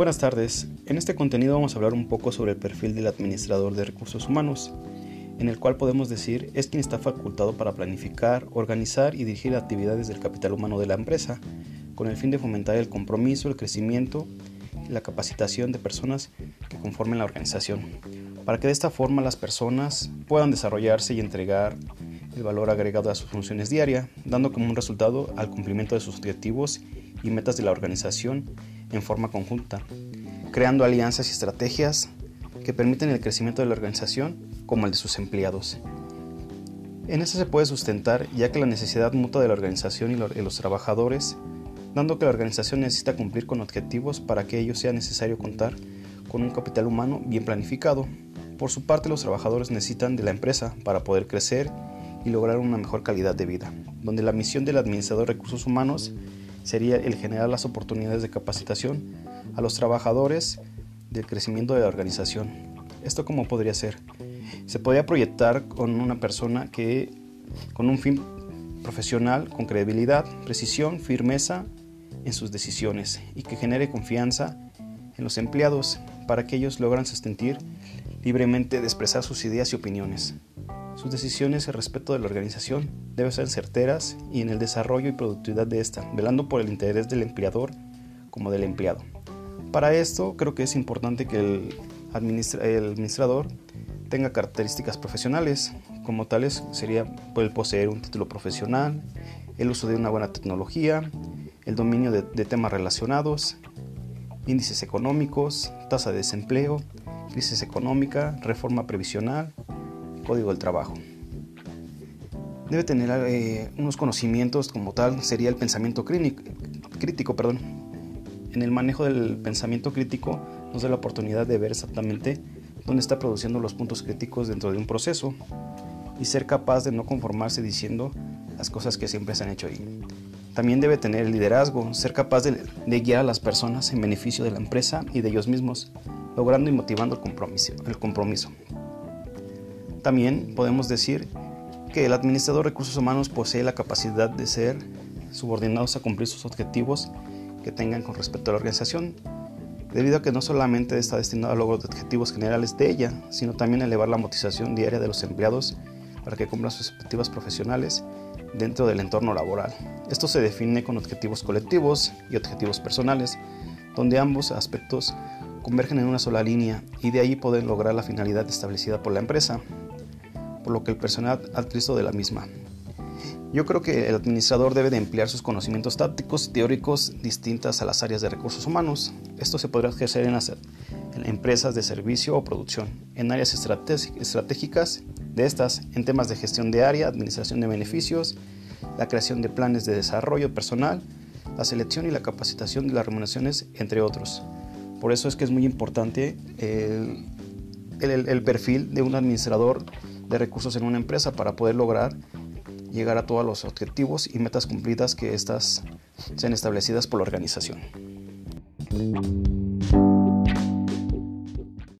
Buenas tardes. En este contenido vamos a hablar un poco sobre el perfil del administrador de recursos humanos, en el cual podemos decir es quien está facultado para planificar, organizar y dirigir actividades del capital humano de la empresa, con el fin de fomentar el compromiso, el crecimiento y la capacitación de personas que conformen la organización, para que de esta forma las personas puedan desarrollarse y entregar el valor agregado a sus funciones diarias, dando como un resultado al cumplimiento de sus objetivos y metas de la organización en forma conjunta, creando alianzas y estrategias que permiten el crecimiento de la organización como el de sus empleados. En eso se puede sustentar ya que la necesidad mutua de la organización y los trabajadores, dando que la organización necesita cumplir con objetivos para que ello sea necesario contar con un capital humano bien planificado. Por su parte, los trabajadores necesitan de la empresa para poder crecer y lograr una mejor calidad de vida, donde la misión del administrador de recursos humanos sería el generar las oportunidades de capacitación a los trabajadores del crecimiento de la organización. ¿Esto cómo podría ser? Se podría proyectar con una persona que con un fin profesional, con credibilidad, precisión, firmeza en sus decisiones y que genere confianza en los empleados para que ellos logran sentir libremente de expresar sus ideas y opiniones. Sus decisiones y respeto de la organización deben ser certeras y en el desarrollo y productividad de esta, velando por el interés del empleador como del empleado. Para esto creo que es importante que el, administrador tenga características profesionales, como tales sería el poseer un título profesional, el uso de una buena tecnología, el dominio de temas relacionados, índices económicos, tasa de desempleo, crisis económica, reforma previsional, Código del Trabajo. Debe tener eh, unos conocimientos como tal, sería el pensamiento crítico. Perdón. En el manejo del pensamiento crítico nos da la oportunidad de ver exactamente dónde está produciendo los puntos críticos dentro de un proceso y ser capaz de no conformarse diciendo las cosas que siempre se han hecho ahí. También debe tener liderazgo, ser capaz de, de, guiar a las personas en beneficio de la empresa y de ellos mismos, logrando y motivando el compromiso. El compromiso. También podemos decir que el administrador de recursos humanos posee la capacidad de ser subordinados a cumplir sus objetivos que tengan con respecto a la organización, debido a que no solamente está destinado a lograr objetivos generales de ella, sino también a elevar la motivación diaria de los empleados para que cumplan sus objetivos profesionales dentro del entorno laboral. Esto se define con objetivos colectivos y objetivos personales, donde ambos aspectos convergen en una sola línea y de ahí pueden lograr la finalidad establecida por la empresa, por lo que el personal adquirido de la misma. Yo creo que el administrador debe de emplear sus conocimientos tácticos y teóricos distintas a las áreas de recursos humanos. Esto se podrá ejercer en las empresas de servicio o producción, en áreas estratégicas de estas, en temas de gestión de área, administración de beneficios, la creación de planes de desarrollo personal, la selección y la capacitación de las remuneraciones, entre otros. Por eso es que es muy importante el, el perfil de un administrador de recursos en una empresa para poder lograr llegar a todos los objetivos y metas cumplidas que estas sean establecidas por la organización.